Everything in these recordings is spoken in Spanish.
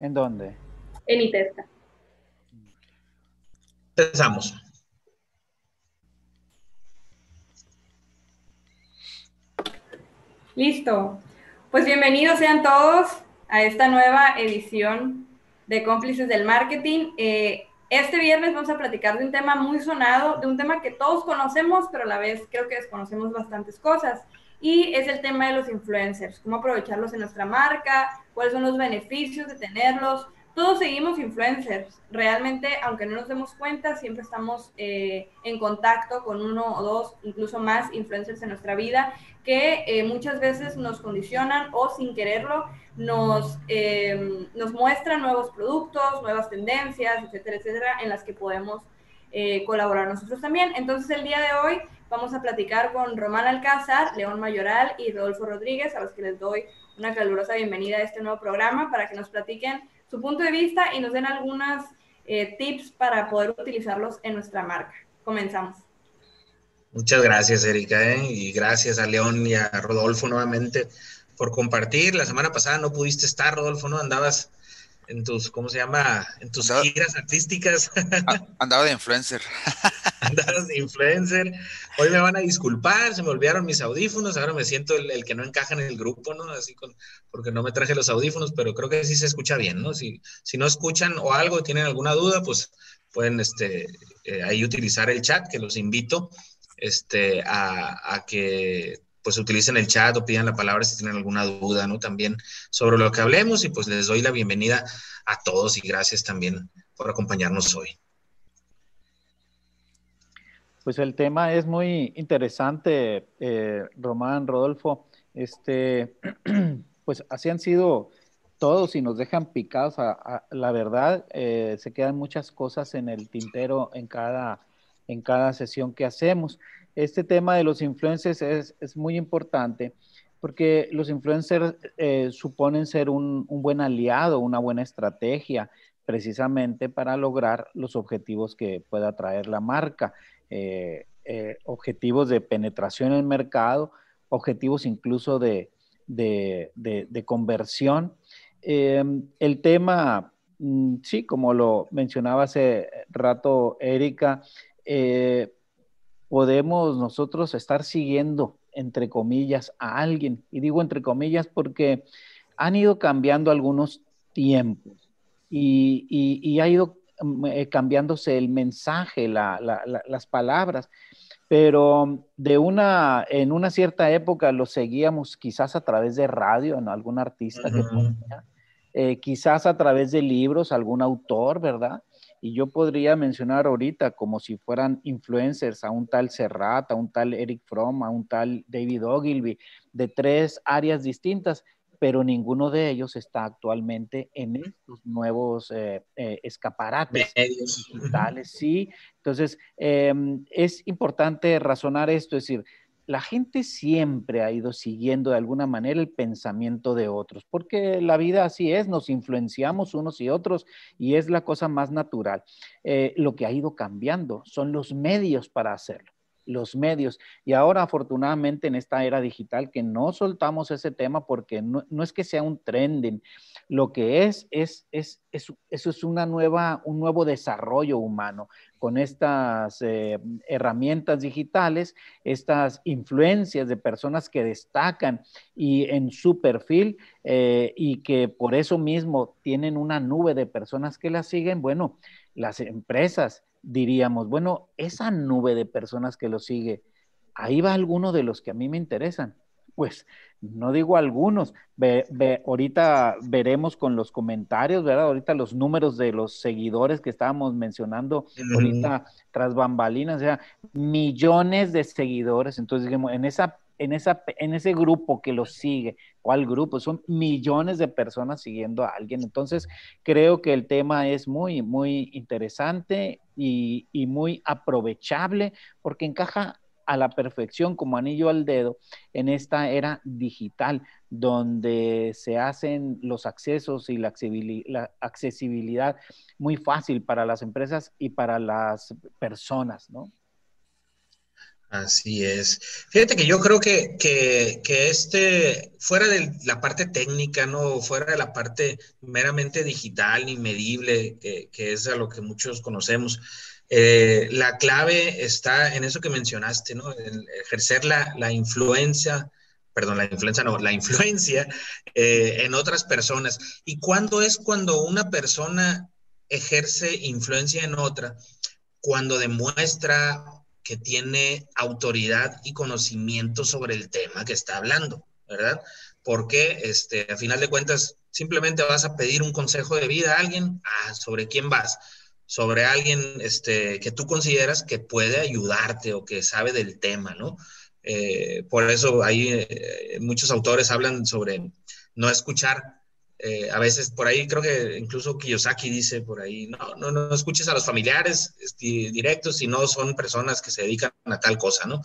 ¿En dónde? En ITESCA. Empezamos. Listo. Pues bienvenidos sean todos a esta nueva edición de Cómplices del Marketing. Eh, este viernes vamos a platicar de un tema muy sonado, de un tema que todos conocemos, pero a la vez creo que desconocemos bastantes cosas. Y es el tema de los influencers, cómo aprovecharlos en nuestra marca, cuáles son los beneficios de tenerlos, todos seguimos influencers. Realmente, aunque no nos demos cuenta, siempre estamos eh, en contacto con uno o dos, incluso más influencers en nuestra vida, que eh, muchas veces nos condicionan o sin quererlo nos, em, nos muestran nuevos productos, nuevas tendencias, etcétera, etcétera, en las que podemos eh, colaborar nosotros también. Entonces, el día de hoy vamos a platicar con Román Alcázar, León Mayoral y Rodolfo Rodríguez, a los que les doy una calurosa bienvenida a este nuevo programa para que nos platiquen su punto de vista y nos den algunas eh, tips para poder utilizarlos en nuestra marca. Comenzamos. Muchas gracias, Erika, ¿eh? y gracias a León y a Rodolfo nuevamente por compartir. La semana pasada no pudiste estar, Rodolfo, ¿no? Andabas en tus, ¿cómo se llama? En tus giras artísticas. Andaba de influencer. Andabas de influencer. Hoy me van a disculpar, se me olvidaron mis audífonos, ahora me siento el, que no encaja en el grupo, ¿no? Así con, porque no me traje los audífonos, pero creo que sí se escucha bien, ¿no? Si, si no escuchan o algo, tienen alguna duda, pues pueden este, eh, ahí utilizar el chat, que los invito este, a, a que pues utilicen el chat o pidan la palabra si tienen alguna duda, ¿no? También sobre lo que hablemos y pues les doy la bienvenida a todos y gracias también por acompañarnos hoy. Pues el tema es muy interesante, eh, Román, Rodolfo. Este, pues así han sido todos y nos dejan picados. A, la verdad, eh, se quedan muchas cosas en el tintero en cada, en cada sesión que hacemos este tema de los influencers es, muy importante porque los influencers eh, suponen ser un, buen aliado, una buena estrategia precisamente para lograr los objetivos que pueda traer la marca, eh, eh, objetivos de penetración en el mercado, objetivos incluso de, conversión. el tema, mm, sí, como lo mencionaba hace rato Erika, podemos nosotros estar siguiendo, entre comillas, a alguien. Y digo entre comillas porque han ido cambiando algunos tiempos y, ha ido mm, eh, cambiándose el mensaje, las palabras. Pero de una, en una cierta época lo seguíamos quizás a través de radio, en algún artista que ponía, eh, quizás a través de libros, algún autor, ¿verdad? Y yo podría mencionar ahorita como si fueran influencers a un tal Serrat, a un tal Eric Fromm, a un tal David Ogilvy, de tres áreas distintas, pero ninguno de ellos está actualmente en estos nuevos eh, eh, escaparates digitales. Sí, entonces em, es importante razonar esto, es decir, la gente siempre ha ido siguiendo de alguna manera el pensamiento de otros, porque la vida así es, nos influenciamos unos y otros y es la cosa más natural. Eh, lo que ha ido cambiando son los medios para hacerlo los medios. Y ahora, afortunadamente, en esta era digital, que no soltamos ese tema porque no, es que sea un trending, lo que es, es, es, eso es una nueva, un nuevo desarrollo humano con estas eh, herramientas digitales, estas influencias de personas que destacan y en su perfil eh, y que por eso mismo tienen una nube de personas que las siguen, bueno, las empresas diríamos, bueno, esa nube de personas que lo sigue, ahí va alguno de los que a mí me interesan. Pues no digo algunos, ve, ahorita veremos con los comentarios, ¿verdad? Ahorita los números de los seguidores que estábamos mencionando, ahorita tras bambalinas, o sea, millones de seguidores. Entonces, digamos, en esa en, esa, en ese grupo que lo sigue, ¿cuál grupo? Son millones de personas siguiendo a alguien. Entonces, creo que el tema es muy, muy interesante y, y muy aprovechable porque encaja a la perfección como anillo al dedo en esta era digital donde se hacen los accesos y la accesibilidad muy fácil para las empresas y para las personas, ¿no? Así es. Fíjate que yo creo que, que, que, este, fuera de la parte técnica, ¿no? Fuera de la parte meramente digital ni medible, que, que es a lo que muchos conocemos, eh, la clave está en eso que mencionaste, ¿no? En ejercer la, la influencia, perdón, la influencia no, la influencia eh, en otras personas. ¿Y cuándo es cuando una persona ejerce influencia en otra? Cuando demuestra que tiene autoridad y conocimiento sobre el tema que está hablando, ¿verdad? Porque este, a final de cuentas simplemente vas a pedir un consejo de vida a alguien, ah, sobre quién vas, sobre alguien este, que tú consideras que puede ayudarte o que sabe del tema, ¿no? Eh, por eso ahí eh, muchos autores hablan sobre no escuchar eh, a veces por ahí creo que incluso Kiyosaki dice por ahí, no, no, no escuches a los familiares este, directos si no son personas que se dedican a tal cosa, ¿no?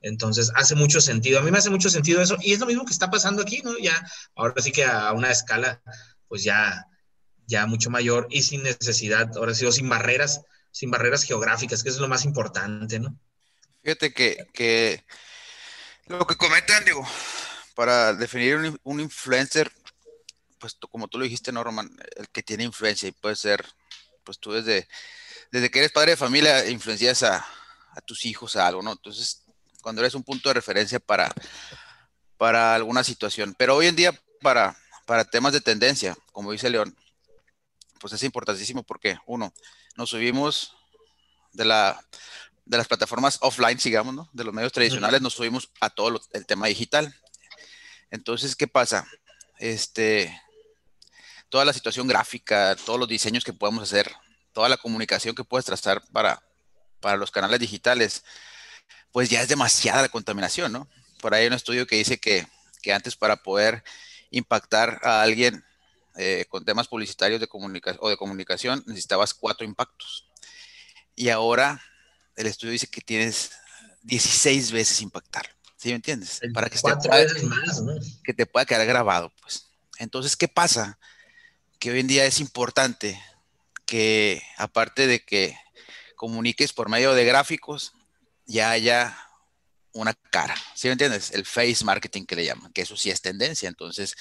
Entonces hace mucho sentido, a mí me hace mucho sentido eso y es lo mismo que está pasando aquí, ¿no? Ya, ahora sí que a una escala, pues ya, ya mucho mayor y sin necesidad, ahora sí, o sin barreras, sin barreras geográficas, que es lo más importante, ¿no? Fíjate que, que lo que comentan, digo, para definir un, un influencer, pues como tú lo dijiste, no, Roman, el que tiene influencia y puede ser, pues tú desde, desde que eres padre de familia influencias a, tus hijos a algo, ¿no? Entonces, cuando eres un punto de referencia para, para alguna situación. Pero hoy en día, para, para temas de tendencia, como dice León, pues es importantísimo porque, uno, nos subimos de, la, de las plataformas offline, digamos, ¿no? De los medios tradicionales, nos subimos a todo el tema digital. Entonces, ¿qué pasa? Este, toda la situación gráfica, todos los diseños que podemos hacer, toda la comunicación que puedes trazar para, para los canales digitales, pues ya es demasiada la contaminación, ¿no? Por ahí hay un estudio que dice que, que antes para poder impactar a alguien eh, con temas publicitarios de comunicación o de comunicación necesitabas cuatro impactos. Y ahora el estudio dice que tienes 16 veces impactar. ¿Sí me entiendes? Para que, te pueda, más, ¿no? que te pueda quedar grabado, pues. Entonces, ¿qué pasa? que hoy en día es importante que aparte de que comuniques por medio de gráficos, ya haya una cara. ¿Sí me entiendes? El face marketing que le llaman, que eso sí es tendencia. Entonces,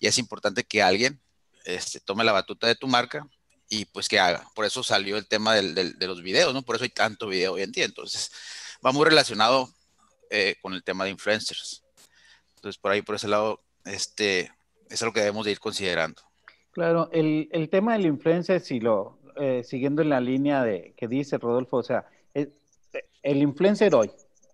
ya es importante que alguien este, tome la batuta de tu marca y pues que haga. Por eso salió el tema de los videos, ¿no? Por eso hay tanto video hoy en día. Entonces, va muy relacionado eh, con el tema de influencers. Entonces, por ahí, por ese lado, este, es lo que debemos de ir considerando. Claro, el, tema del influencer, si lo, eh, siguiendo en la línea de que dice Rodolfo, o sea, el influencer hoy,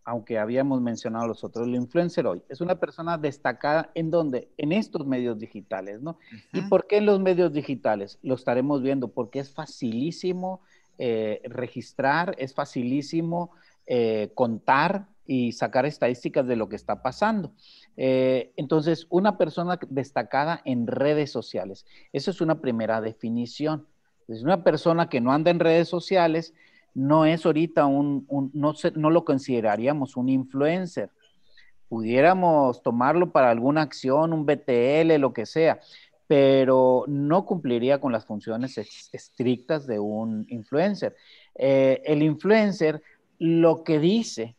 aunque habíamos mencionado los otros, el influencer hoy es una persona destacada en donde, en estos medios digitales, ¿no? ¿Y por qué en los medios digitales? Lo estaremos viendo, porque es facilísimo eh, registrar, es facilísimo eh, contar y sacar estadísticas de lo que está pasando. Eh, entonces, una persona destacada en redes sociales. Esa es una primera definición. Es una persona que no anda en redes sociales, no es ahorita un, no, no lo consideraríamos un influencer. Pudiéramos tomarlo para alguna acción, un BTL, lo que sea, pero no cumpliría con las funciones estrictas de un influencer. Eh, el influencer lo que dice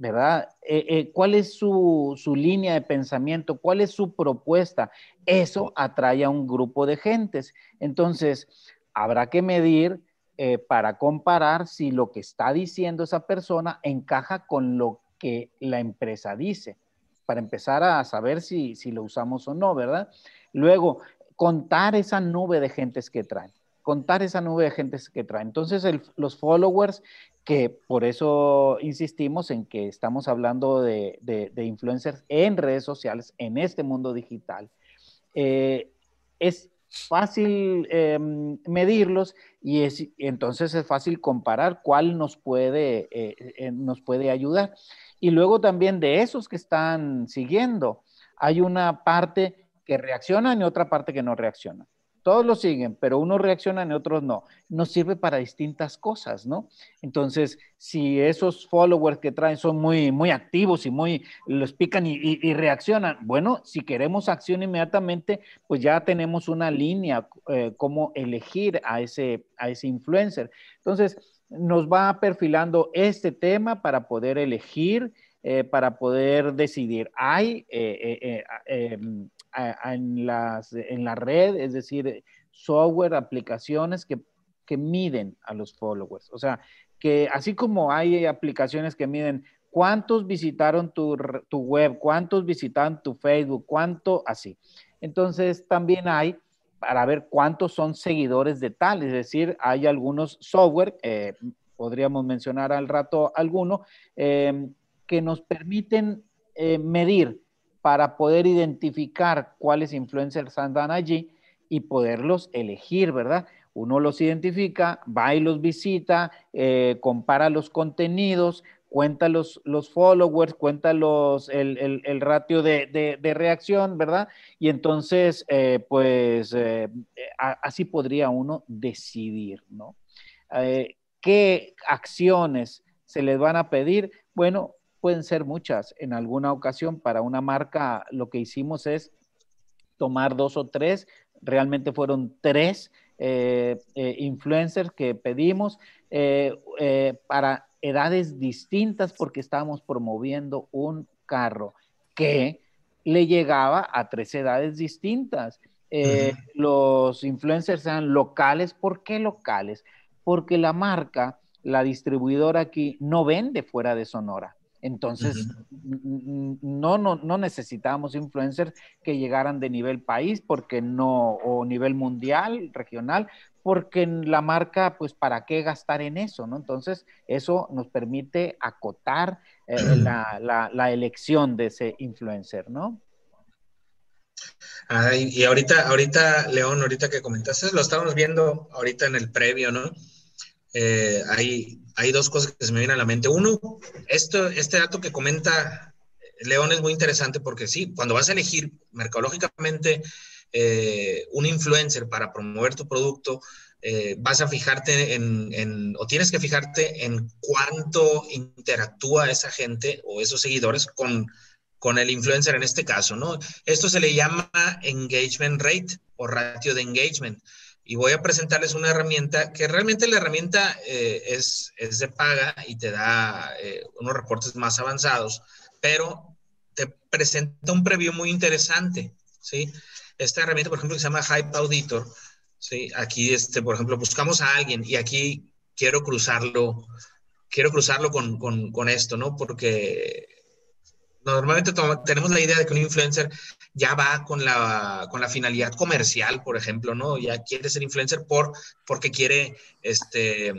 ¿verdad? Eh, eh, ¿Cuál es su, línea de pensamiento? ¿Cuál es su propuesta? Eso atrae a un grupo de gentes. Entonces, habrá que medir eh, para comparar si lo que está diciendo esa persona encaja con lo que la empresa dice, para empezar a saber si, si lo usamos o no, ¿verdad? Luego, contar esa nube de gentes que traen contar esa nube de gentes que traen. Entonces, los followers que por eso insistimos en que estamos hablando de, influencers en redes sociales, en este mundo digital. Eh, es fácil em, medirlos y es, entonces es fácil comparar cuál nos puede, eh, eh, nos puede ayudar. Y luego también de esos que están siguiendo, hay una parte que reacciona y otra parte que no reacciona. Todos lo siguen, pero unos reaccionan y otros no. Nos sirve para distintas cosas, ¿no? Entonces, si esos followers que traen son muy, muy activos y muy, los pican y, reaccionan, bueno, si queremos acción inmediatamente, pues ya tenemos una línea, eh, cómo elegir a ese, a ese influencer. Entonces, nos va perfilando este tema para poder elegir, eh, para poder decidir. Hay eh, en, en la red, es decir, software, aplicaciones que, que miden a los followers. O sea, que así como hay aplicaciones que miden cuántos visitaron tu, tu web, cuántos visitaron tu Facebook, cuánto así. Entonces también hay para ver cuántos son seguidores de tal, es decir, hay algunos software, eh, podríamos mencionar al rato alguno, em, que nos permiten eh, medir para poder identificar cuáles influencers andan allí y poderlos elegir, ¿verdad? Uno los identifica, va y los visita, eh, compara los contenidos, cuenta los, los followers, cuenta los, el, el, ratio de, de, reacción, ¿verdad? Y entonces, eh, pues eh, así podría uno decidir, ¿no? ¿Qué acciones se les van a pedir? Bueno, pueden ser muchas. En alguna ocasión, para una marca, lo que hicimos es tomar dos o tres, realmente fueron tres influencers que pedimos para edades distintas porque estábamos promoviendo un carro que le llegaba a tres edades distintas. Eh, los influencers eran locales. ¿Por qué locales? Porque la marca, la distribuidora aquí, no vende fuera de Sonora. Entonces, no, no, no necesitábamos influencers que llegaran de nivel país, porque no, o nivel mundial, regional, porque la marca, pues, ¿para qué gastar en eso? ¿no? Entonces, eso nos permite acotar eh, la, elección de ese influencer, ¿no? y ahorita, ahorita, León, ahorita que comentaste, lo estábamos viendo ahorita en el previo, ¿no? Eh, hay, dos cosas que se me vienen a la mente. Uno, esto, este dato que comenta León es muy interesante porque sí, cuando vas a elegir mercadológicamente eh, un influencer para promover tu producto, eh, vas a fijarte en, o tienes que fijarte en cuánto interactúa esa gente o esos seguidores con, con el influencer en este caso, ¿no? Esto se le llama engagement rate o ratio de engagement. Y voy a presentarles una herramienta que realmente la herramienta eh, es, es, de paga y te da unos reportes más avanzados, pero te presenta un preview muy interesante, ¿sí? esta herramienta, por ejemplo, que se llama Hype Auditor, ¿sí? aquí, este, por ejemplo, buscamos a alguien y aquí quiero cruzarlo, quiero cruzarlo con, con, con esto, ¿no? Porque normalmente tenemos la idea de que un influencer ya va con la, con la finalidad comercial, por ejemplo, ¿no? Ya quiere ser influencer por, porque quiere este,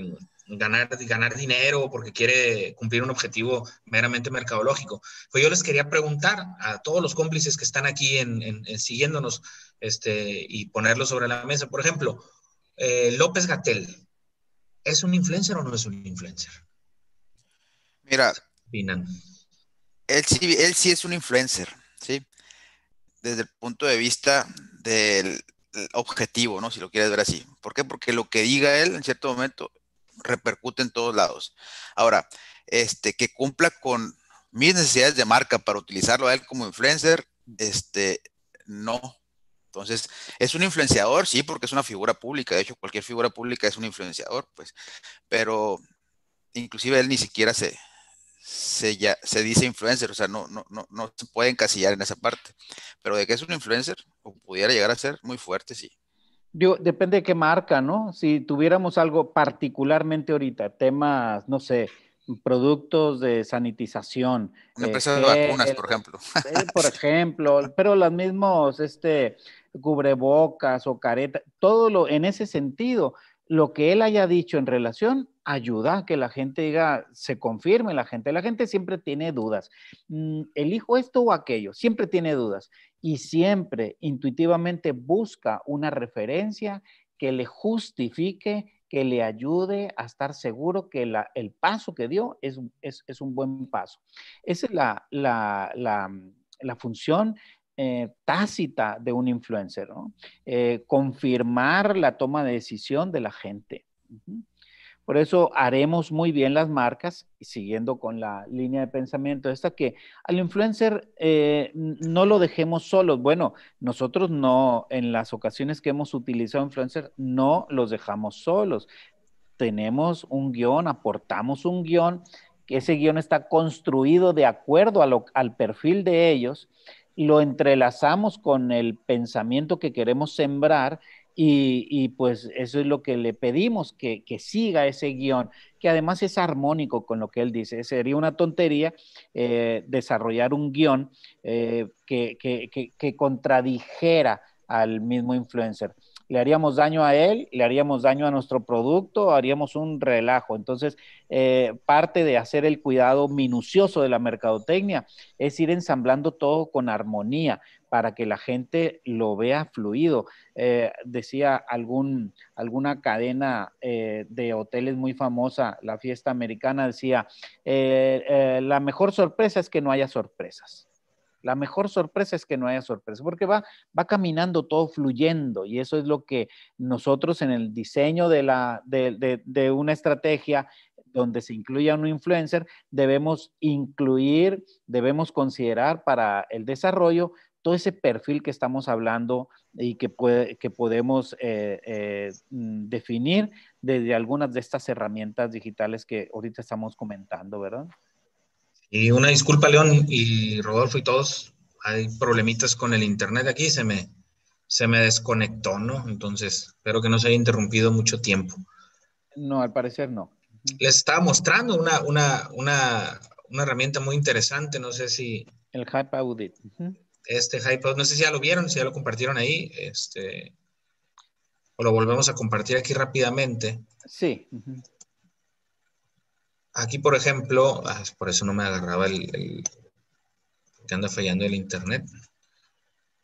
ganar, ganar dinero porque quiere cumplir un objetivo meramente mercadológico. Pues yo les quería preguntar a todos los cómplices que están aquí en, siguiéndonos este, y ponerlo sobre la mesa. Por ejemplo, eh, López Gatel, ¿es un influencer o no es un influencer? Mira, Él sí, él sí es un influencer, ¿sí? Desde el punto de vista del objetivo, ¿no? Si lo quieres ver así. ¿Por qué? Porque lo que diga él en cierto momento repercute en todos lados. Ahora, este, que cumpla con mis necesidades de marca para utilizarlo a él como influencer, este, no. Entonces, ¿es un influenciador? Sí, porque es una figura pública. De hecho, cualquier figura pública es un influenciador, pues. Pero inclusive él ni siquiera se, se, ya, se dice influencer, o sea, no, no, no, no se puede encasillar en esa parte. Pero de que es un influencer, o pudiera llegar a ser muy fuerte, sí depende de qué marca, ¿no? Si tuviéramos algo particularmente ahorita, temas, no sé, productos de sanitización. Una empresa de vacunas, por ejemplo. Eh, por ejemplo, pero los mismos, este, cubrebocas o careta, todo lo en ese sentido, lo que él haya dicho en relación ayuda a que la gente diga, se confirme la gente. La gente siempre tiene dudas. Mm, ¿Elijo esto o aquello? Siempre tiene dudas y siempre intuitivamente busca una referencia que le justifique, que le ayude a estar seguro que el paso que dio es, es, un buen paso. Esa es la, la, función eh, tácita de un influencer. Eh, confirmar la toma de decisión de la gente. Por eso haremos muy bien las marcas, siguiendo con la línea de pensamiento esta, que al influencer eh, no lo dejemos solos. Bueno, nosotros no, en las ocasiones que hemos utilizado influencer, no los dejamos solos tenemos un guion, aportamos un guion, que ese guion está construido de acuerdo al perfil de ellos, lo entrelazamos con el pensamiento que queremos sembrar y, pues eso es lo que le pedimos, que, siga ese guion, que además es armónico con lo que él dice. Sería una tontería eh, desarrollar un guion eh, que, que, contradijera al mismo influencer le haríamos daño a él, le haríamos daño a nuestro producto, haríamos un relajo. Entonces, eh, parte de hacer el cuidado minucioso de la mercadotecnia es ir ensamblando todo con armonía para que la gente lo vea fluido. Eh, decía alguna cadena eh, de hoteles muy famosa, la fiesta americana, decía, la mejor sorpresa es que no haya sorpresas. La mejor sorpresa es que no haya sorpresa, porque va, va caminando todo fluyendo y eso es lo que nosotros en el diseño de, la, de, una estrategia donde se incluya un influencer, debemos incluir, debemos considerar para el desarrollo todo ese perfil que estamos hablando y que, puede, que podemos eh, eh, mm, definir desde algunas de estas herramientas digitales que ahorita estamos comentando, ¿verdad? Y una disculpa, León y Rodolfo y todos. Hay problemitas con el internet aquí, se me, se me desconectó, ¿no? Entonces, espero que no se haya interrumpido mucho tiempo. No, al parecer no. Les estaba mostrando una, una, una, una herramienta muy interesante, no sé si... El Hype Audit. Este Hype Audit, no sé si ya lo vieron, si ya lo compartieron ahí, este, o lo volvemos a compartir aquí rápidamente. Sí. Aquí, por ejemplo, ah, por eso no me agarraba el, que anda fallando el internet.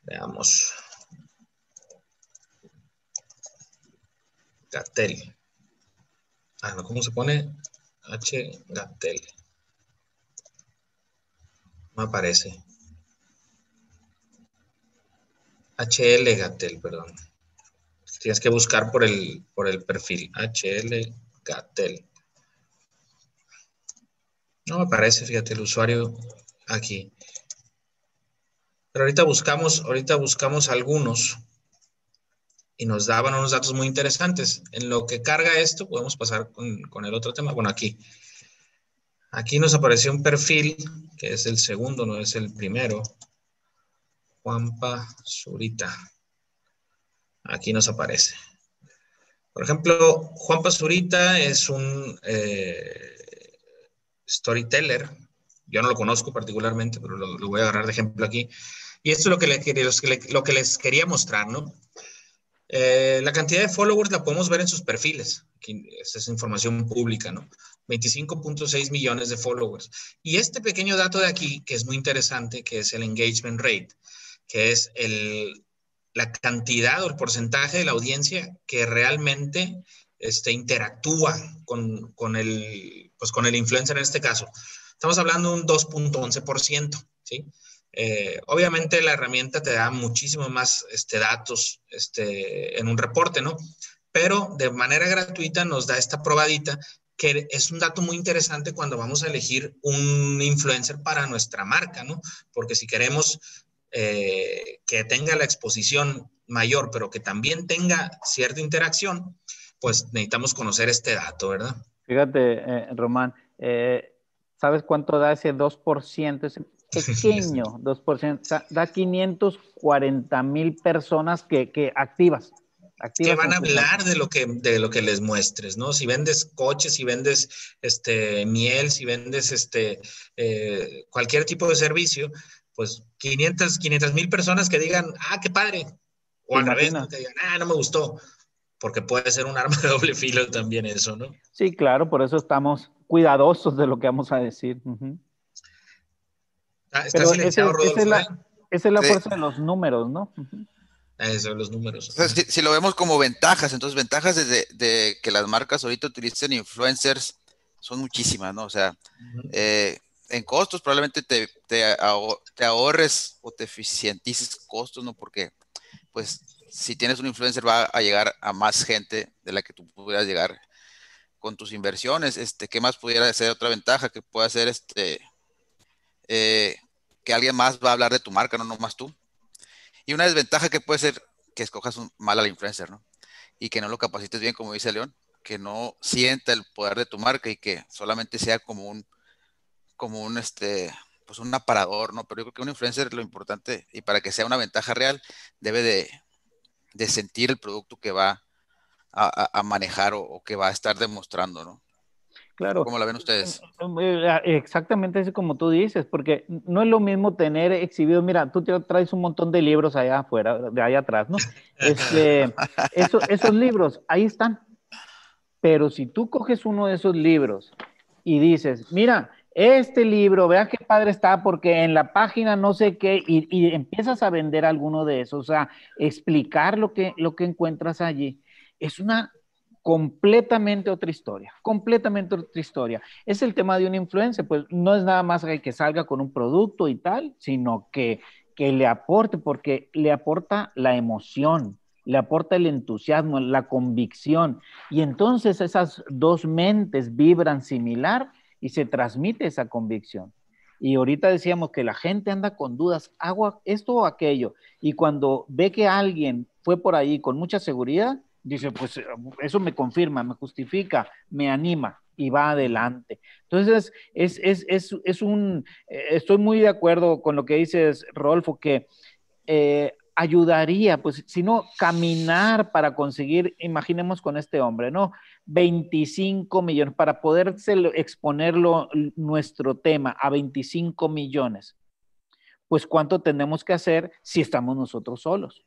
Veamos. Gatel. Ah, no, ¿cómo se pone? H Gatel. No aparece. HL Gatel, perdón. Tienes que buscar por el, por el perfil. HL Gatel. No aparece, fíjate, el usuario aquí. Pero ahorita buscamos, ahorita buscamos algunos y nos daban unos datos muy interesantes. En lo que carga esto, podemos pasar con, el otro tema. Bueno, aquí. Aquí nos apareció un perfil, que es el segundo, no es el primero. Juanpa Zurita. Aquí nos aparece. Por ejemplo, Juanpa Zurita es un... Eh, storyteller. Yo no lo conozco particularmente, pero lo, voy a agarrar de ejemplo aquí. Y esto es lo que, lo que les quería mostrar, ¿no? Eh, la cantidad de followers la podemos ver en sus perfiles. Aquí, esta es información pública, ¿no? 25.6 millones de followers. Y este pequeño dato de aquí, que es muy interesante, que es el engagement rate, que es el, la cantidad o el porcentaje de la audiencia que realmente este, interactúa con, con, el, pues con el influencer en este caso. Estamos hablando de un 2.11%, ¿sí? Eh, obviamente la herramienta te da muchísimo más este, datos este, en un reporte, ¿no? Pero de manera gratuita nos da esta probadita que es un dato muy interesante cuando vamos a elegir un influencer para nuestra marca, ¿no? Porque si queremos eh, que tenga la exposición mayor, pero que también tenga cierta interacción, pues necesitamos conocer este dato, ¿verdad? Fíjate, eh, Román, eh, ¿sabes cuánto da ese 2%? Ese pequeño 2%, da 540 mil personas que, que activas. que van a hablar de lo que, de lo que les muestres, ¿no? Si vendes coches, si vendes este, miel, si vendes este, eh, cualquier tipo de servicio, pues 500 mil personas que digan, ah, qué padre. O al revés, que digan, ah, no me gustó porque puede ser un arma de doble filo también eso, ¿no? Sí, claro, por eso estamos cuidadosos de lo que vamos a decir. ah, está silenciado, Rodolfo, esa, es la, fuerza de los números, ¿no? Eso, los números. si, lo vemos como ventajas, entonces ventajas de, que las marcas ahorita utilicen influencers son muchísimas, ¿no? O sea, eh, en costos probablemente te, te, ahorres o te eficientices costos, ¿no? Porque, pues, si tienes un influencer va a llegar a más gente de la que tú pudieras llegar con tus inversiones. Este, ¿Qué más pudiera ser otra ventaja que pueda ser este, eh, que alguien más va a hablar de tu marca, no nomás tú? Y una desventaja que puede ser que escojas un, mal al influencer, ¿no? Y que no lo capacites bien, como dice León, que no sienta el poder de tu marca y que solamente sea como un, como un, este, pues un aparador, ¿no? Pero yo creo que un influencer lo importante y para que sea una ventaja real debe de, sentir el producto que va a, manejar o, que va a estar demostrando, ¿no? Claro. ¿Cómo la ven ustedes? Eh, exactamente así como tú dices, porque no es lo mismo tener exhibido, mira, tú te traes un montón de libros allá afuera, de allá atrás, ¿no? Este, esos libros, ahí están, pero si tú coges uno de esos libros y dices, mira, este libro, vea qué padre está, porque en la página no sé qué, y, empiezas a vender alguno de esos, o sea, explicar lo que, lo que encuentras allí, es una completamente otra historia, completamente otra historia. Es el tema de una influencia, pues no es nada más que salga con un producto y tal, sino que, que le aporte, porque le aporta la emoción, le aporta el entusiasmo, la convicción. Y entonces esas dos mentes vibran similar y se transmite esa convicción. Y ahorita decíamos que la gente anda con dudas, hago esto o aquello. Y cuando ve que alguien fue por ahí con mucha seguridad, dice, pues eso me confirma, me justifica, me anima y va adelante. Entonces, es, es, es, es un, eh, estoy muy de acuerdo con lo que dices, Rolfo, que eh, ayudaría, pues, si no, caminar para conseguir, imaginemos con este hombre, ¿no? 25 millones, para poder exponerlo nuestro tema a 25 millones. Pues, ¿cuánto tenemos que hacer si estamos nosotros solos?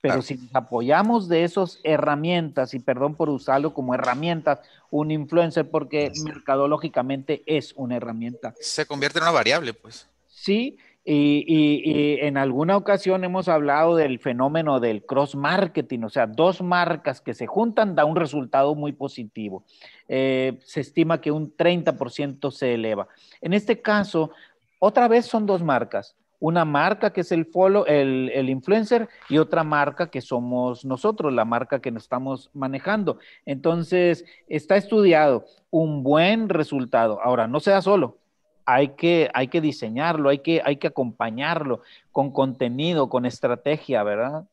Pero si nos apoyamos de esas herramientas, y perdón por usarlo como herramientas, un influencer, porque mercadológicamente es una herramienta. Se convierte en una variable, pues. Sí, y, en alguna ocasión hemos hablado del fenómeno del cross marketing, o sea, dos marcas que se juntan da un resultado muy positivo. Eh, se estima que un 30% se eleva. En este caso, otra vez son dos marcas. Una marca que es el follow, el, el influencer, y otra marca que somos nosotros, la marca que nos estamos manejando. Entonces, está estudiado un buen resultado. Ahora, no se da solo, hay que, hay que diseñarlo, hay que, hay que acompañarlo con contenido, con estrategia, ¿verdad?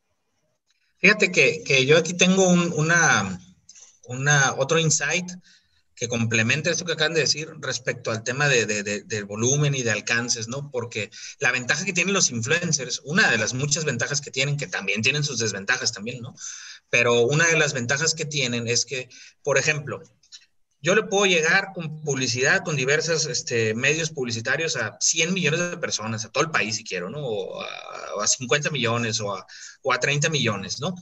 Fíjate que, que yo aquí tengo un, una, una, otro insight que complementa esto que acaban de decir respecto al tema de, de, del volumen y de alcances, ¿no? Porque la ventaja que tienen los influencers, una de las muchas ventajas que tienen, que también tienen sus desventajas también, ¿no? Pero una de las ventajas que tienen es que, por ejemplo, yo le puedo llegar con publicidad, con diversos este, medios publicitarios a 100 millones de personas, a todo el país si quiero, ¿no? O a, 50 millones o a, o a, 30 millones, ¿no?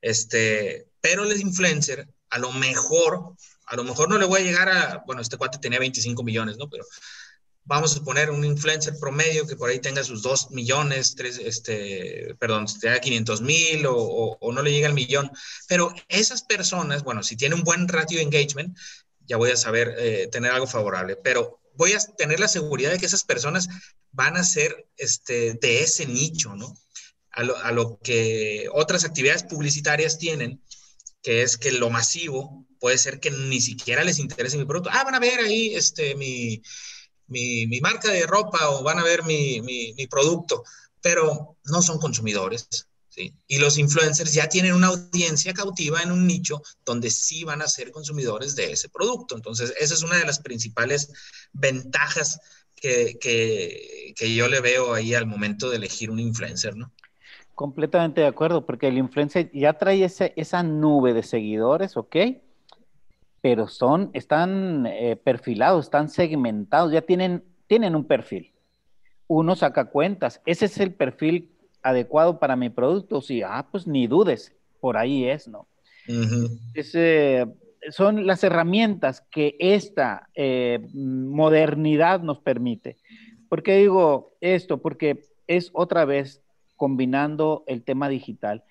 Este, pero el influencer, a lo mejor, a lo mejor no le voy a llegar a, bueno, este cuate tenía 25 millones, ¿no? Pero vamos a poner un influencer promedio que por ahí tenga sus 2 millones, 3, este, perdón, tenga 500 mil o, o, o, no le llega al millón. Pero esas personas, bueno, si tiene un buen ratio de engagement, ya voy a saber eh, tener algo favorable, pero voy a tener la seguridad de que esas personas van a ser este, de ese nicho, ¿no? A lo, a lo, que otras actividades publicitarias tienen, que es que lo masivo puede ser que ni siquiera les interese mi producto. Ah, van a ver ahí este, mi, mi, marca de ropa o van a ver mi, mi producto, pero no son consumidores, y los influencers ya tienen una audiencia cautiva en un nicho donde sí van a ser consumidores de ese producto. Entonces, esa es una de las principales ventajas que, que, yo le veo ahí al momento de elegir un influencer, ¿no? Completamente de acuerdo, porque el influencer ya trae ese, esa nube de seguidores, ¿ok? Pero son, están eh, perfilados, están segmentados, ya tienen, tienen un perfil. Uno saca cuentas, ese es el perfil adecuado para mi producto, sí, ah, pues ni dudes, por ahí es, ¿no? son las herramientas que esta eh, modernidad nos permite. ¿Por qué digo esto? Porque es otra vez combinando el tema digital.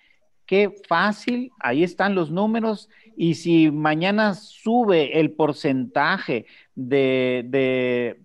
Qué fácil, ahí están los números y si mañana sube el porcentaje de,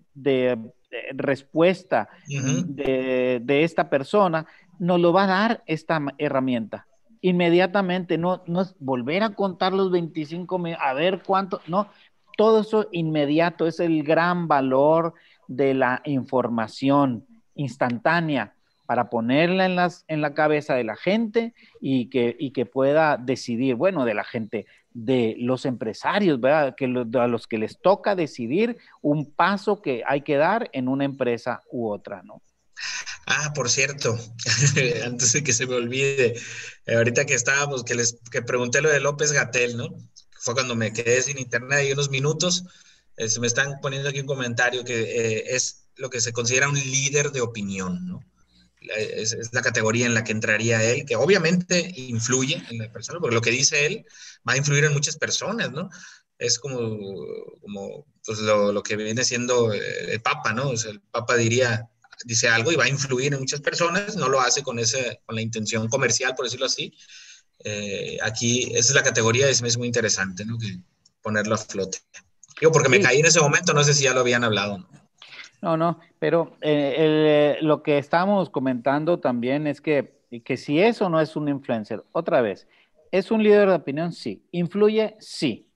respuesta de, de, esta persona, nos lo va a dar esta herramienta. Inmediatamente, no, no es volver a contar los 25, a ver cuánto, no, todo eso inmediato es el gran valor de la información instantánea. para ponerla en, las, en la cabeza de la gente y que, y que pueda decidir, bueno, de la gente, de los empresarios, ¿verdad? Que a los que les toca decidir un paso que hay que dar en una empresa u otra, ¿no? Ah, por cierto, antes de que se me olvide, eh, ahorita que estábamos, que les que pregunté lo de López Gatel, ¿no? Fue cuando me quedé sin internet ahí unos minutos. Eh, se me están poniendo aquí un comentario que eh, es lo que se considera un líder de opinión, ¿no? Es, la categoría en la que entraría él, que obviamente influye en la persona, porque lo que dice él va a influir en muchas personas, ¿no? Es como, como pues lo, lo, que viene siendo el Papa, ¿no? O sea, el Papa diría, dice algo y va a influir en muchas personas, no lo hace con, ese, con la intención comercial, por decirlo así. Eh, aquí, esa es la categoría, es, es muy interesante, ¿no? Que ponerlo a flote. Digo, porque me caí en ese momento, no sé si ya lo habían hablado. ¿no? No, no, pero eh, lo que estamos comentando también es que, que si eso no es un influencer, otra vez, ¿es un líder de opinión? Sí. ¿Influye? Sí.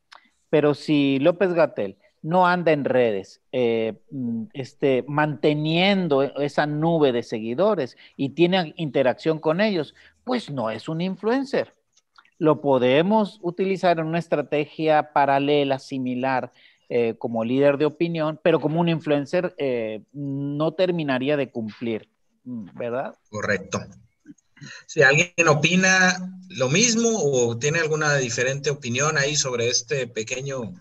Pero si López Gatel no anda en redes, eh, mm, este, manteniendo esa nube de seguidores y tiene interacción con ellos, pues no es un influencer. Lo podemos utilizar en una estrategia paralela, similar, eh, como líder de opinión, pero como un influencer eh, no terminaría de cumplir, ¿verdad? Correcto. Si alguien opina lo mismo o tiene alguna diferente opinión ahí sobre este pequeño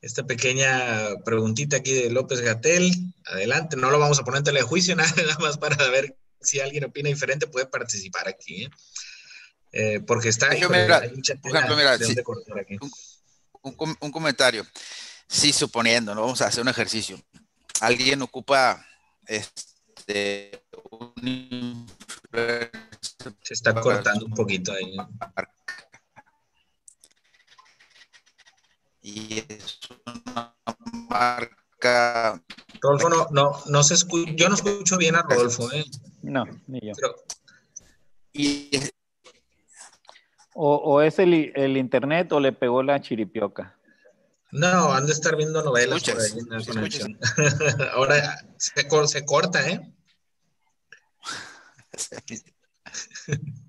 esta pequeña preguntita aquí de López Gatel. Adelante, no lo vamos a poner en telejuicio, nada más para ver si alguien opina diferente, puede participar aquí. ¿eh? Eh, porque está. Yo, mira, por ejemplo, mira, un, un, comentario. Sí, suponiendo, ¿no? Vamos a hacer un ejercicio. Alguien ocupa este. Un... Se está cortando un poquito ahí y es una marca. Rodolfo, no, no, no se escucha, yo no escucho bien a Rodolfo, ¿eh? No, ni yo. o, o, es el, el, internet o le pegó la chiripioca. No, han de estar viendo novelas por ahí en la conexión. Ahora se, se corta, ¿eh?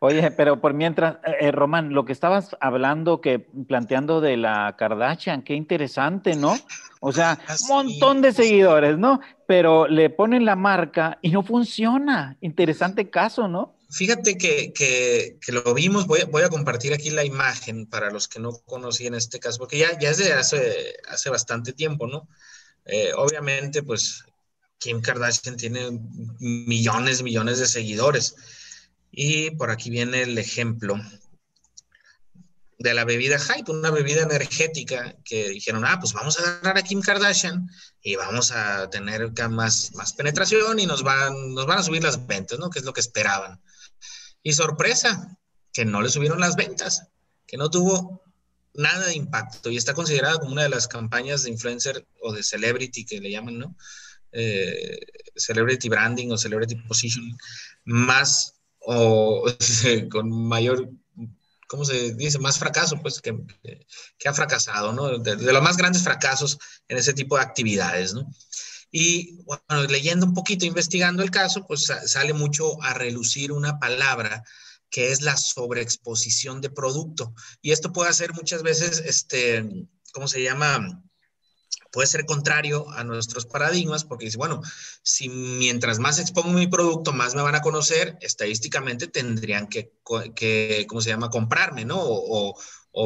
Oye, pero por mientras, eh, eh, Román, lo que estabas hablando, que planteando de la Kardashian, qué interesante, ¿no? O sea, un montón de seguidores, ¿no? Pero le ponen la marca y no funciona. Interesante caso, ¿no? Fíjate que, que, que lo vimos, voy, voy, a compartir aquí la imagen para los que no conocían este caso, porque ya, ya es de hace, hace bastante tiempo, ¿no? Eh, obviamente, pues Kim Kardashian tiene millones, millones de seguidores y por aquí viene el ejemplo de la bebida Hype, una bebida energética que dijeron, ah, pues vamos a agarrar a Kim Kardashian y vamos a tener más, más penetración y nos van, nos van a subir las ventas, ¿no? Que es lo que esperaban. Y sorpresa, que no le subieron las ventas, que no tuvo nada de impacto y está considerada como una de las campañas de influencer o de celebrity que le llaman, ¿no? Eh, celebrity branding o celebrity position más o con mayor, ¿cómo se dice? Más fracaso, pues, que, ha fracasado, ¿no? De, los más grandes fracasos en ese tipo de actividades, ¿no? Y bueno, leyendo un poquito, investigando el caso, pues sale mucho a relucir una palabra que es la sobreexposición de producto. Y esto puede hacer muchas veces, este, ¿cómo se llama? Puede ser contrario a nuestros paradigmas porque dice, bueno, si mientras más expongo mi producto, más me van a conocer, estadísticamente tendrían que, que ¿cómo se llama?, comprarme, ¿no?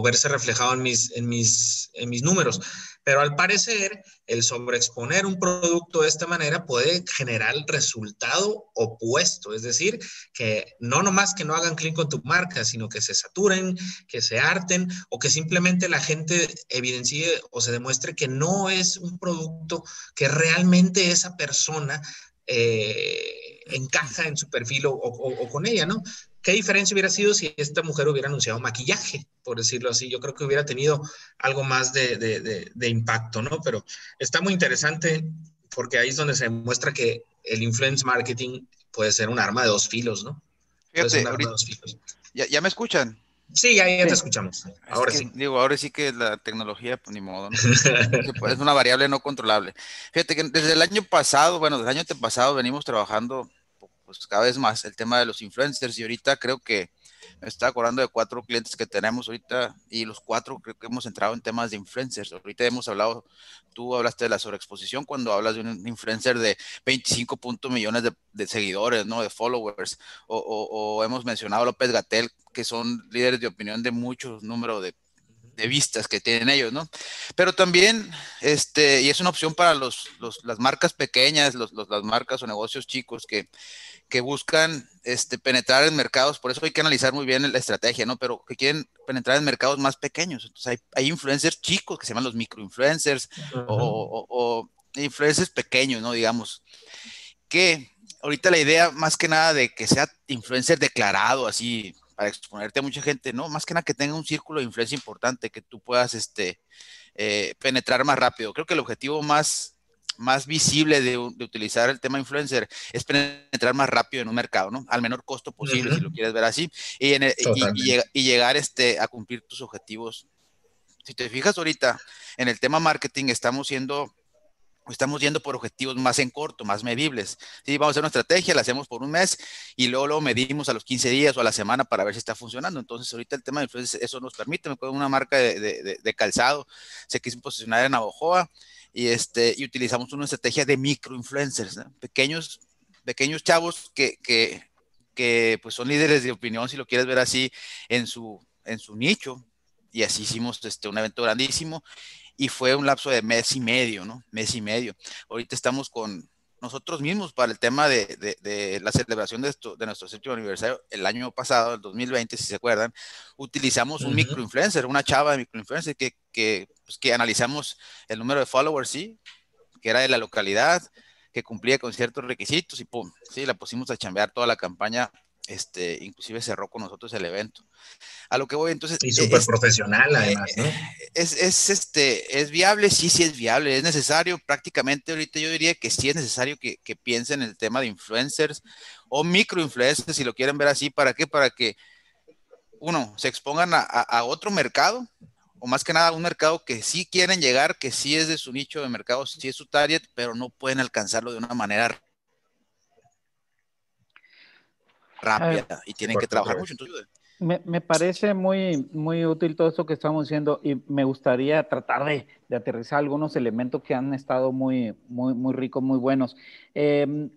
Verse reflejado en mis, en, mis, en mis números. Pero al parecer, el sobreexponer un producto de esta manera puede generar resultado opuesto, es decir, que no nomás que no hagan clic con tu marca, sino que se saturen, que se harten o que simplemente la gente evidencie o se demuestre que no es un producto que realmente esa persona eh, encaja en su perfil o, o, con ella, ¿no? ¿Qué diferencia hubiera sido si esta mujer hubiera anunciado maquillaje, por decirlo así? Yo creo que hubiera tenido algo más de, de, de, impacto, ¿no? Pero está muy interesante porque ahí es donde se muestra que el influence marketing puede ser un arma de dos filos, ¿no? Fíjate, dos filos. ¿Ya, ¿Ya, me escuchan? Sí, ya, ya te escuchamos. Ahora sí. Digo, ahora sí que la tecnología, pues ni modo, ¿no? es una variable no controlable. Fíjate que desde el año pasado, bueno, desde el año pasado venimos trabajando pues cada vez más el tema de los influencers y ahorita creo que me está acordando de cuatro clientes que tenemos ahorita y los cuatro creo que hemos entrado en temas de influencers. Ahorita hemos hablado, tú hablaste de la sobreexposición cuando hablas de un influencer de 25 millones de, seguidores, ¿no? De followers. O, hemos mencionado a López Gatel, que son líderes de opinión de muchos números de vistas que tienen ellos, ¿no? Pero también, este, y es una opción para los, las marcas pequeñas, los, las marcas o negocios chicos que, que buscan este, penetrar en mercados, por eso hay que analizar muy bien la estrategia, ¿no? Pero que quieren penetrar en mercados más pequeños. Entonces hay, hay influencers chicos que se llaman los microinfluencers o, o, influencers pequeños, ¿no? Digamos, que ahorita la idea más que nada de que sea influencer declarado, así, para exponerte a mucha gente, no, más que nada que tenga un círculo de influencia importante, que tú puedas este, eh, penetrar más rápido. Creo que el objetivo más, más visible de, utilizar el tema influencer es penetrar más rápido en un mercado, ¿no? Al menor costo posible, si lo quieres ver así, y, y, llegar este, a cumplir tus objetivos. Si te fijas ahorita en el tema marketing, estamos siendo estamos yendo por objetivos más en corto, más medibles. Sí, vamos a hacer una estrategia, la hacemos por un mes y luego lo medimos a los 15 días o a la semana para ver si está funcionando. Entonces, ahorita el tema de influencia, eso nos permite, me acuerdo una marca de, calzado, se quiso posicionar en Navajoa y, este, y utilizamos una estrategia de microinfluencers, pequeños, pequeños chavos que, que, que, pues son líderes de opinión, si lo quieres ver así, en su, en su nicho. Y así hicimos este, un evento grandísimo y fue un lapso de mes y medio, ¿no? Mes y medio. Ahorita estamos con nosotros mismos para el tema de, de, la celebración de, esto, de nuestro séptimo aniversario el año pasado, el 2020, si se acuerdan, utilizamos un microinfluencer, una chava de microinfluencer que, que, pues, que analizamos el número de followers, sí, que era de la localidad, que cumplía con ciertos requisitos y pum, sí, la pusimos a chambear toda la campaña este, inclusive cerró con nosotros el evento. A lo que voy entonces. Y súper profesional además, ¿no? Es, es, este, es viable, sí, sí es viable, es necesario, prácticamente ahorita yo diría que sí es necesario que, que piensen en el tema de influencers o microinfluencers, si lo quieren ver así, ¿para qué? Para que, uno, se expongan a, a, otro mercado, o más que nada a un mercado que sí quieren llegar, que sí es de su nicho de mercado, sí es su target, pero no pueden alcanzarlo de una manera rápida y tienen que trabajar mucho. me, parece muy, muy útil todo esto que estamos diciendo y me gustaría tratar de, aterrizar algunos elementos que han estado muy, muy, muy ricos, muy buenos. Em,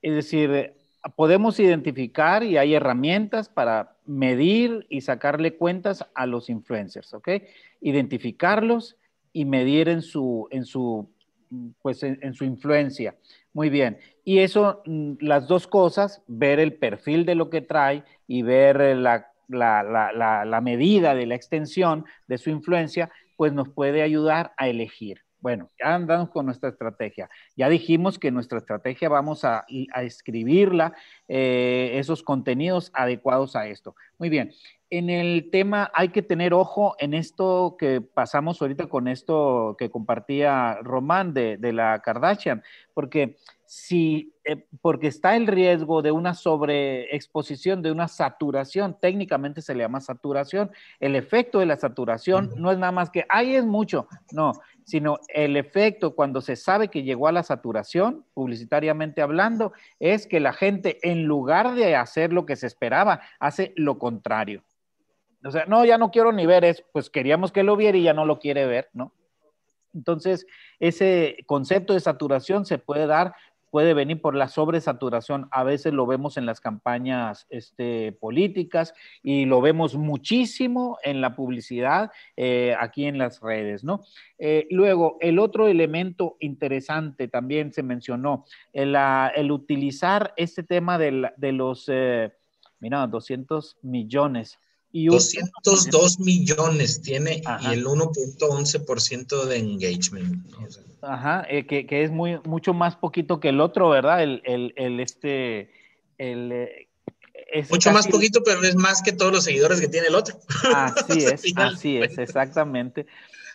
es decir, podemos identificar y hay herramientas para medir y sacarle cuentas a los influencers, ¿ok? Identificarlos y medir en su, en su, pues en su influencia. Muy bien. Y eso, mm, las dos cosas, ver el perfil de lo que trae y ver eh, la, la, medida de la extensión de su influencia, pues nos puede ayudar a elegir. Bueno, ya andamos con nuestra estrategia. Ya dijimos que nuestra estrategia vamos a, escribirla, eh, esos contenidos adecuados a esto. Muy bien. En el tema hay que tener ojo en esto que pasamos ahorita con esto que compartía Román de, de la Kardashian, porque si, eh, porque está el riesgo de una sobreexposición, de una saturación, técnicamente se le llama saturación. El efecto de la saturación no es nada más que, ahí es mucho, no, sino el efecto cuando se sabe que llegó a la saturación, publicitariamente hablando, es que la gente en lugar de hacer lo que se esperaba, hace lo contrario. O sea, no, ya no quiero ni ver eso, pues queríamos que lo viera y ya no lo quiere ver, ¿no? Entonces, ese concepto de saturación se puede dar puede venir por la sobresaturación. A veces lo vemos en las campañas este, políticas y lo vemos muchísimo en la publicidad eh, aquí en las redes, ¿no? Eh, luego, el otro elemento interesante también se mencionó, el, el utilizar este tema de, de los, eh, mira, 200 millones 202 millones tiene y el 1.11% de engagement. Ajá, eh, que, es muy, mucho más poquito que el otro, ¿verdad? El, el, este, el... Eh, mucho más poquito, pero es más que todos los seguidores que tiene el otro. Así es, así es, exactamente.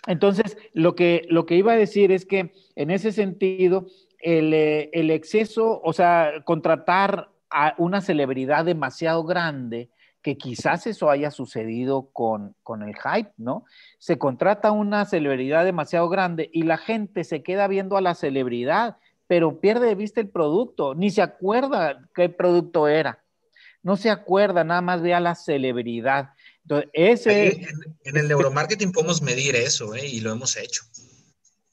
Entonces, lo que, lo que iba a decir es que en ese sentido, el, eh, el exceso, o sea, contratar a una celebridad demasiado grande, que quizás eso haya sucedido con, con el hype, ¿no? Se contrata una celebridad demasiado grande y la gente se queda viendo a la celebridad, pero pierde de vista el producto, ni se acuerda qué producto era. No se acuerda, nada más ve a la celebridad. Entonces, ese... en, el neuromarketing podemos medir eso, ¿eh? Y lo hemos hecho.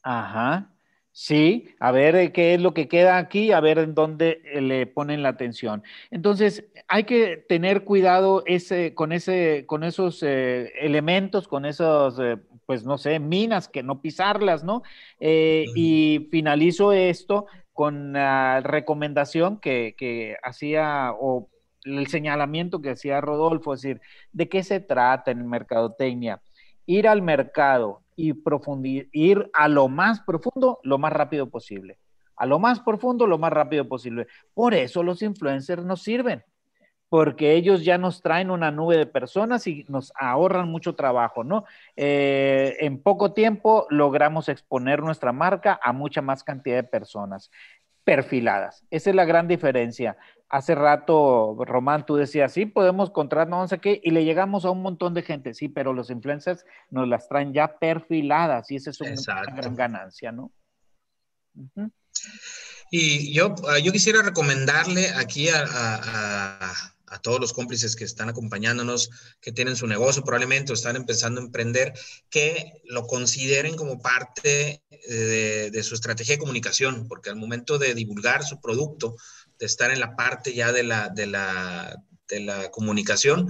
Ajá. Sí, a ver eh, qué es lo que queda aquí, a ver en dónde eh, le ponen la atención. Entonces, hay que tener cuidado ese, con, ese, con esos eh, elementos, con esos, pues no sé, minas, que no pisarlas, ¿no? y finalizo esto con la recomendación que, que hacía, o el señalamiento que hacía Rodolfo, es decir, ¿de qué se trata en mercadotecnia? Ir al mercado y ir a lo más profundo lo más rápido posible. A lo más profundo lo más rápido posible. Por eso los influencers nos sirven, porque ellos ya nos traen una nube de personas y nos ahorran mucho trabajo, ¿no? Eh, en poco tiempo logramos exponer nuestra marca a mucha más cantidad de personas perfiladas. Esa es la gran diferencia hace rato, Román, tú decías, sí, podemos contratar no sé qué, y le llegamos a un montón de gente, sí, pero los influencers nos las traen ya perfiladas y esa es una gran ganancia, ¿no? Y yo, ah, yo quisiera recomendarle aquí a, a, todos los cómplices que están acompañándonos, que tienen su negocio probablemente o están empezando a emprender, que lo consideren como parte de, de su estrategia de comunicación, porque al momento de divulgar su producto, de estar en la parte ya de la, de la, de la comunicación,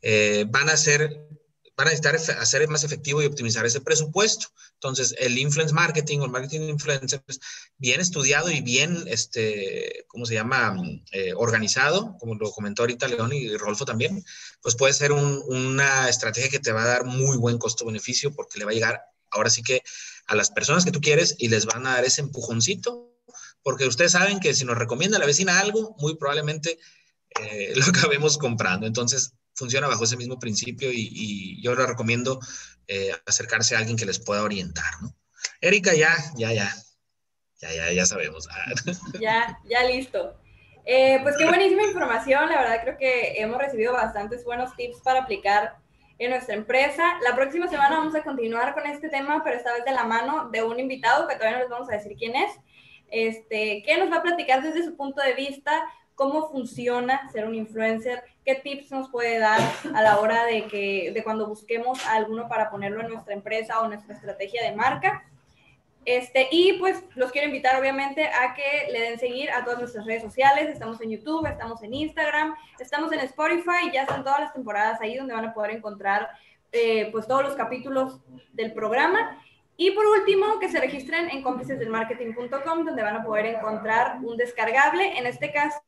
eh, van a ser van a necesitar hacer más efectivo y optimizar ese presupuesto. Entonces, el influence marketing o el marketing influencer, pues, bien estudiado y bien, este, ¿cómo se llama? Eh, organizado, como lo comentó ahorita León y Rolfo también, pues puede ser un, una estrategia que te va a dar muy buen costo-beneficio porque le va a llegar ahora sí que a las personas que tú quieres y les van a dar ese empujoncito porque ustedes saben que si nos recomienda la vecina algo, muy probablemente eh, lo acabemos comprando. Entonces, funciona bajo ese mismo principio y, yo les recomiendo eh, acercarse a alguien que les pueda orientar, ¿no? Erika, ya, ya, ya, ya, ya, ya sabemos. ya, ya listo. Eh, pues qué buenísima información, la verdad creo que hemos recibido bastantes buenos tips para aplicar en nuestra empresa. La próxima semana vamos a continuar con este tema, pero esta vez de la mano de un invitado que todavía no les vamos a decir quién es este, que nos va a platicar desde su punto de vista cómo funciona ser un influencer, qué tips nos puede dar a la hora de que de cuando busquemos a alguno para ponerlo en nuestra empresa o nuestra estrategia de marca. Este, y pues los quiero invitar obviamente a que le den seguir a todas nuestras redes sociales. Estamos en YouTube, estamos en Instagram, estamos en Spotify, ya están todas las temporadas ahí donde van a poder encontrar eh, pues todos los capítulos del programa. Y por último, que se registren en cómplicesdelmarketing.com, donde van a poder encontrar un descargable. En este caso,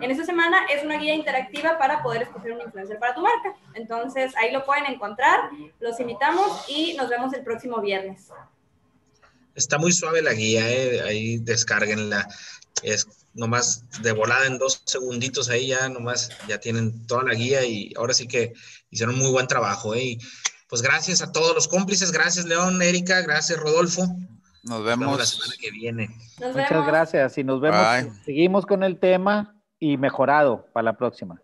en esta semana es una guía interactiva para poder escoger un influencer para tu marca. Entonces, ahí lo pueden encontrar. Los invitamos y nos vemos el próximo viernes. Está muy suave la guía, ¿eh? ahí descarguenla. Es nomás de volada en dos segunditos ahí ya nomás ya tienen toda la guía y ahora sí que hicieron muy buen trabajo. ¿eh? Pues gracias a todos los cómplices, gracias León, Erika, gracias Rodolfo. Nos vemos la semana que viene. Muchas gracias y nos vemos. Seguimos con el tema y mejorado para la próxima.